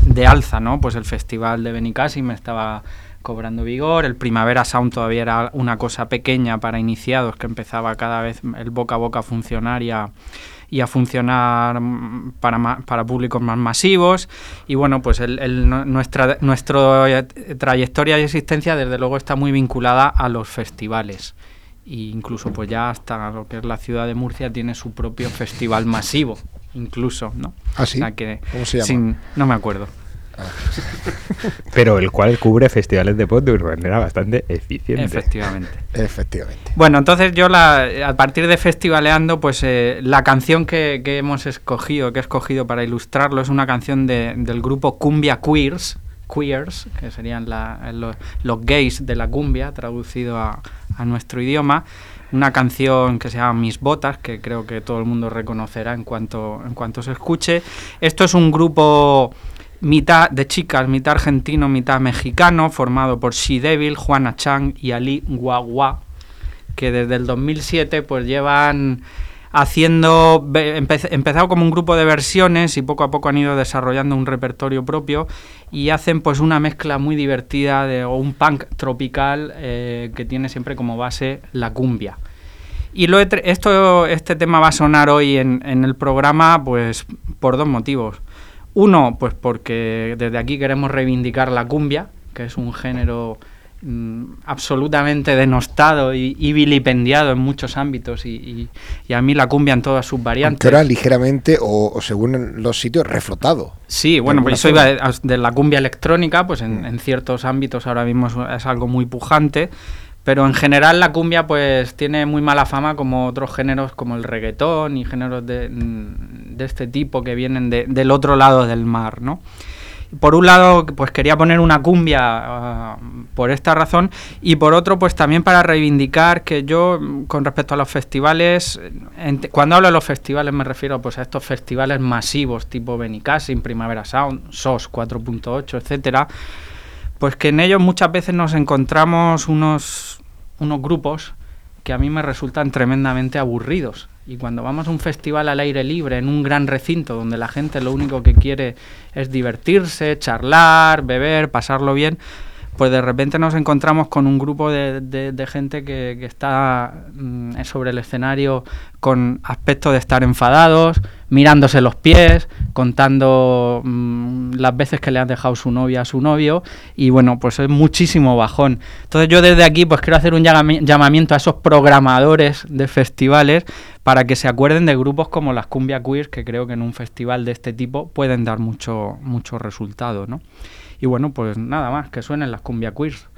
de alza, ¿no? Pues el festival de Benicassim estaba cobrando vigor, el Primavera Sound todavía era una cosa pequeña para iniciados que empezaba cada vez el boca a boca a funcionar y a, funcionar mm, para, para públicos más masivos. Y bueno, pues el- el- nu- nuestra nuestra trayectoria y existencia desde luego está muy vinculada a los festivales. E incluso pues ya hasta lo que es la ciudad de Murcia tiene su propio festival masivo, incluso, ¿no? ¿Ah, sí? O sea que ¿Cómo se llama? sin- no me acuerdo. Pero el cual cubre festivales de pop de una manera bastante eficiente. Efectivamente. Efectivamente. Bueno, entonces yo la, a partir de Festivaleando, pues eh, la canción que, que hemos escogido, que he escogido para ilustrarlo, es una canción de- del grupo Cumbia Queers, Queers, que serían la- los, los gays de la cumbia, traducido a, a nuestro idioma. Una canción que se llama Mis Botas, que creo que todo el mundo reconocerá en cuanto, en cuanto se escuche. Esto es un grupo mitad de chicas, mitad argentino, mitad mexicano, formado por She Devil, Juana Chang y Ali Guagua, que desde el 2007 pues llevan haciendo empezado como un grupo de versiones y poco a poco han ido desarrollando un repertorio propio y hacen pues una mezcla muy divertida de o un punk tropical eh, que tiene siempre como base la cumbia. Y lo esto, este tema va a sonar hoy en, en el programa pues por dos motivos. Uno, pues porque desde aquí queremos reivindicar la cumbia, que es un género mm, absolutamente denostado y, y vilipendiado en muchos ámbitos y, y- y a mí la cumbia en todas sus variantes. ahora ligeramente, o, o según los sitios, reflotado. Sí, bueno, pues eso iba de, de la cumbia electrónica, pues en, en ciertos ámbitos ahora mismo es, es algo muy pujante, pero en general la cumbia pues tiene muy mala fama como otros géneros como el reggaetón y géneros de, mm, este tipo que vienen de- del otro lado del mar, ¿no? Por un lado, pues quería poner una cumbia ah, por esta razón y por otro, pues también para reivindicar que yo, mm, con respecto a los festivales, cuando hablo de los festivales me refiero pues a estos festivales masivos tipo Benicassim, Primavera Sound, SOS 4.8, etcétera, pues que en ellos muchas veces nos encontramos unos, unos grupos que a mí me resultan tremendamente aburridos. Y cuando vamos a un festival al aire libre, en un gran recinto, donde la gente lo único que quiere es divertirse, charlar, beber, pasarlo bien, pues de repente nos encontramos con un grupo de, gente que, está mm, sobre el escenario con aspecto de estar enfadados, mirándose los pies, contando mm, las veces que le han dejado su novia a su novio y bueno, pues es muchísimo bajón. Entonces yo desde aquí pues quiero hacer un llama- llamamiento a esos programadores de festivales para que se acuerden de grupos como las Cumbia Queers que creo que en un festival de este tipo pueden dar mucho mucho resultado, ¿no? Y bueno, pues nada más, que suenen las Cumbia Queers.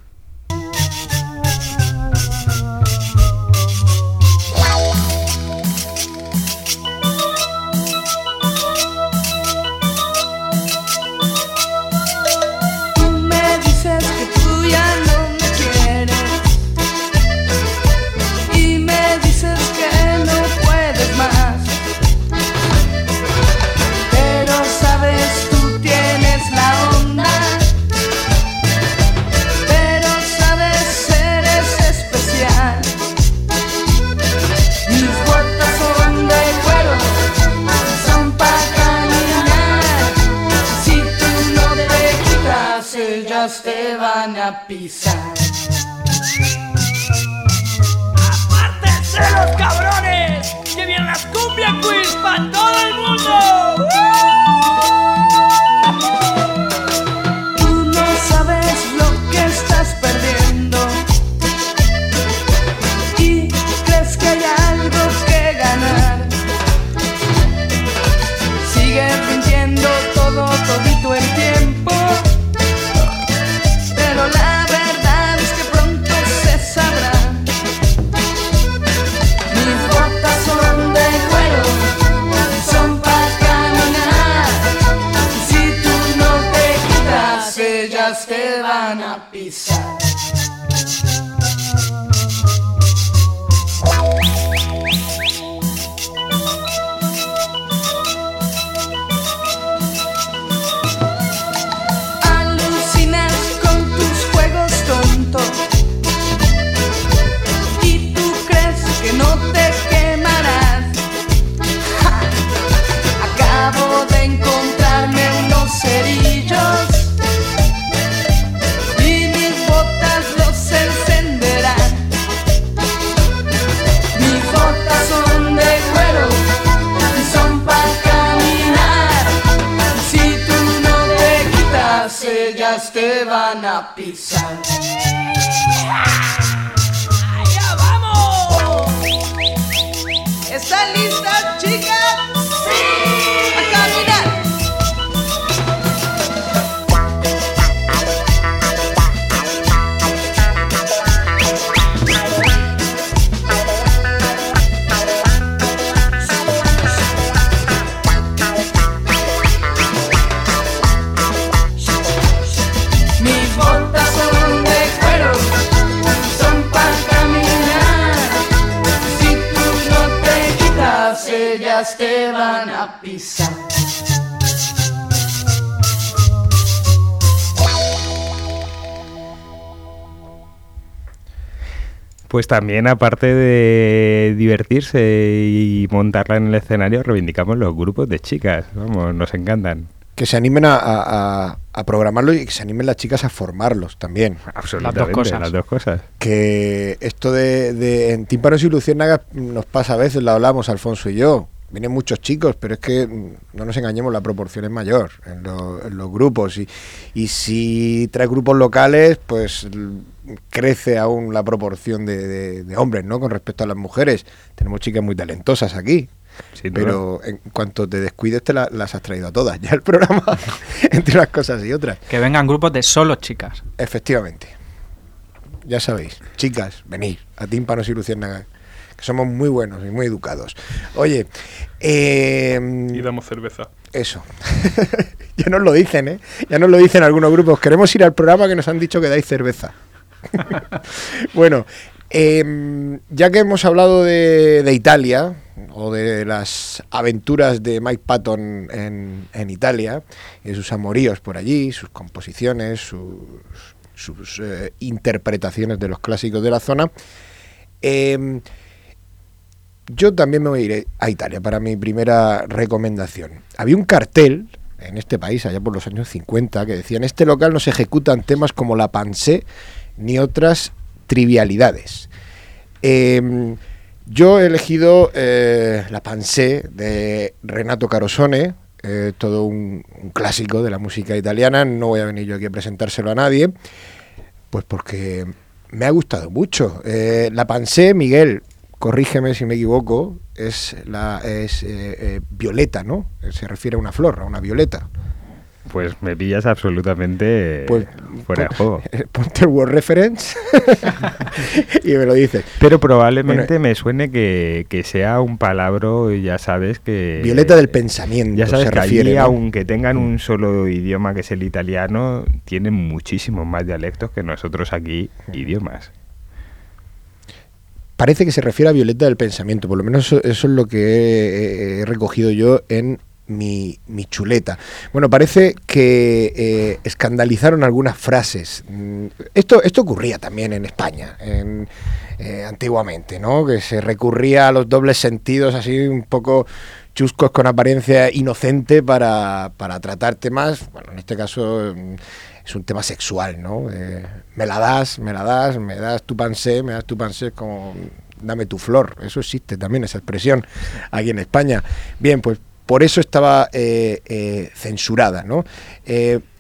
Pues también, aparte de divertirse y montarla en el escenario, reivindicamos los grupos de chicas. Vamos, nos encantan. Que se animen a, a- programarlo y que se animen las chicas a formarlos también. Absolutamente, cosas. las dos cosas. Que esto de, de en tímpanos y luciérnagas nos pasa a veces, lo hablamos Alfonso y yo. Vienen muchos chicos, pero es que mm, no nos engañemos, la proporción es mayor en, lo- en los grupos. Y, y si traes grupos locales, pues l- crece aún la proporción de, de- de hombres, ¿no? Con respecto a las mujeres. Tenemos chicas muy talentosas aquí. Pero en cuanto te descuides, te la- las has traído a todas. Ya el programa, entre unas cosas y otras. Que vengan grupos de solo chicas. Efectivamente. Ya sabéis, chicas, venid a Tímpanos y Luciérnagas, que somos muy buenos y muy educados. Oye, eh, Y damos cerveza. eso. ya nos lo dicen, ¿eh? Ya nos lo dicen algunos grupos. Queremos ir al programa que nos han dicho que dais cerveza. bueno, eh, ya que hemos hablado de, de Italia o de las aventuras de Mike Patton en, en Italia y sus amoríos por allí, sus composiciones, sus, sus, eh, interpretaciones de los clásicos de la zona, eh, yo también me voy a ir a Italia para mi primera recomendación. Había un cartel en este país, allá por los años 50, que decía, en este local no se ejecutan temas como la pansé ni otras trivialidades. Eh, yo he elegido eh, la pansé de Renato Carosone, eh, todo un, un clásico de la música italiana. No voy a venir yo aquí a presentárselo a nadie, pues porque me ha gustado mucho. Eh, la pansé, Miguel, corrígeme si me equivoco, es la es eh, eh, violeta, ¿no? Se refiere a una flor, a una violeta. Pues me pillas absolutamente Pues, fuera de juego. Ponte el Word Reference y me lo dices. Pero probablemente me suene que, que sea un palabro, y ya sabes que... Violeta del pensamiento Ya sabes se que refiere, allí, ¿no? aunque tengan un solo idioma que es el italiano, tienen muchísimos más dialectos que nosotros aquí idiomas. Parece que se refiere a Violeta del pensamiento, por lo menos eso, es lo que he, he recogido yo en mi, mi chuleta. Bueno, parece que eh, escandalizaron algunas frases. Mm, Esto, esto ocurría también en España, en, eh, antiguamente, ¿no? Que se recurría a los dobles sentidos así un poco chuscos con apariencia inocente para, para tratar temas, bueno, en este caso mm, es un tema sexual, ¿no? Eh, me la das, me la das, me das tu pansé, me das tu pansé, es como dame tu flor. Eso existe también, esa expresión aquí en España. Bien, pues por eso estaba eh, eh, censurada, ¿no?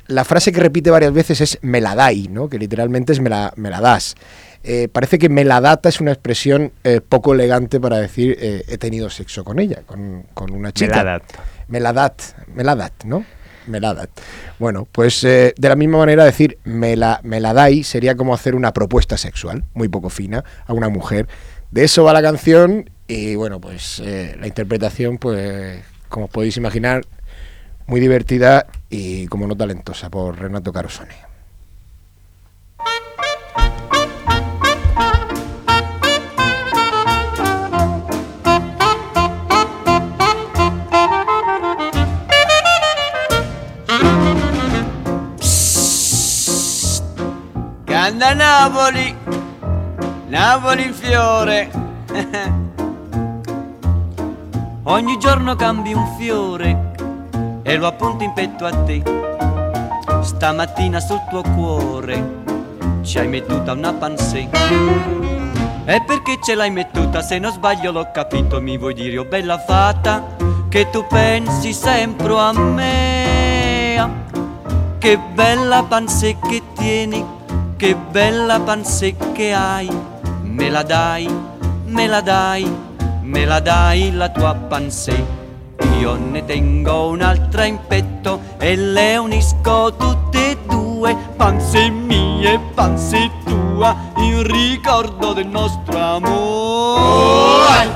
La frase que repite varias veces es me la dai, ¿no? Que literalmente es me la, me la das. Eh, parece que me la data es una expresión eh, poco elegante para decir eh, he tenido sexo con ella, con, con una chica. la dat. Me la dat, me la dat, ¿no? Me la dat. Bueno, pues eh, de la misma manera decir me la, me la dai sería como hacer una propuesta sexual, muy poco fina, a una mujer. De eso va la canción y bueno, pues eh, la interpretación, pues como podéis imaginar, muy divertida y como no talentosa por Renato Carosone. Canta Napoli, Napoli in fiore. Ogni giorno cambi un fiore e lo appunti in petto a te. Stamattina sul tuo cuore ci hai mettuta una pansè. E perché ce l'hai mettuta? Se non sbaglio l'ho capito, mi vuoi dire, oh bella fata, che tu pensi sempre a me. Che bella pansè che tieni, che bella pansè che hai. Me la dai, me la dai, me la dai la tua pansè. Io ne tengo un'altra in petto e le unisco tutte e due, panze mie, panze tua, in ricordo del nostro amore.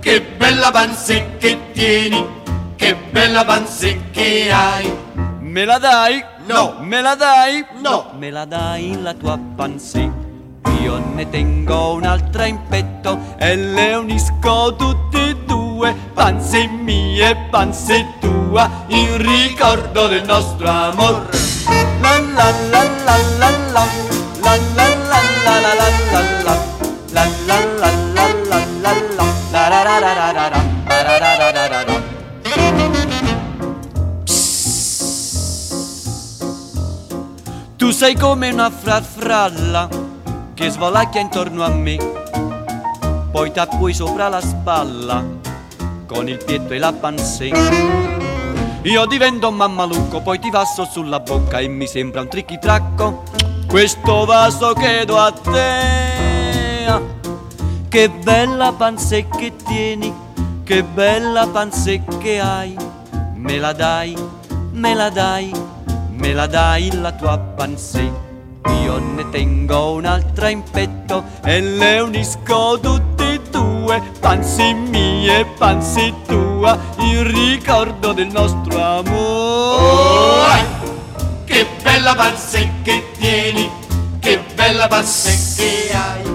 Che bella pansè che tieni, che bella pansè che hai. Me la dai? No. Me la dai? No. Me la dai la tua pansì? Io ne tengo un'altra in petto e le unisco tutte e due, panze mie, panze tua, in ricordo del nostro amor. La la la la la la, la la la la la la la la, la la la la la la la, la ra ra ra ra ra sei come una farfalla che svalacchia intorno a me, poi t'appui sopra la spalla con il pietto e la pansè. Io divento mammalucco, poi ti passo sulla bocca e mi sembra un tricchitracco. Questo vaso che do a te. Che bella pansè che tieni, che bella pansè che hai. Me la dai, me la dai, me la dai la tua pansè. Io ne tengo un'altra in petto e le unisco tutte e due, panzi mie, panzi tua, il ricordo del nostro amore. Oh, che bella pansè che tieni, che bella pansè che hai.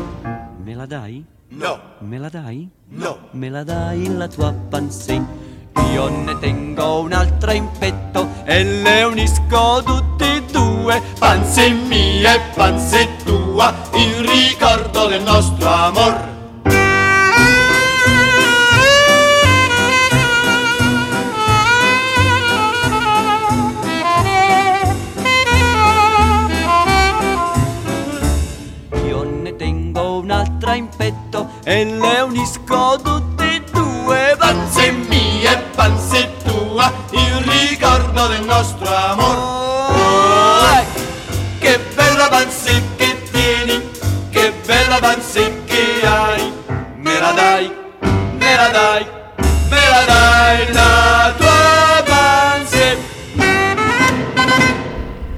Me la dai? No, Me la dai? no, Me la dai la tua pansè? Io ne tengo un'altra in petto e le unisco tutte e due, pansè mia e pansè tua, il ricordo del nostro amor. Io ne tengo un'altra in petto e le unisco tutte e panse tua il ricordo del nostro amor. Che bella panse che tieni che bella panse che hai. Me la dai me la dai.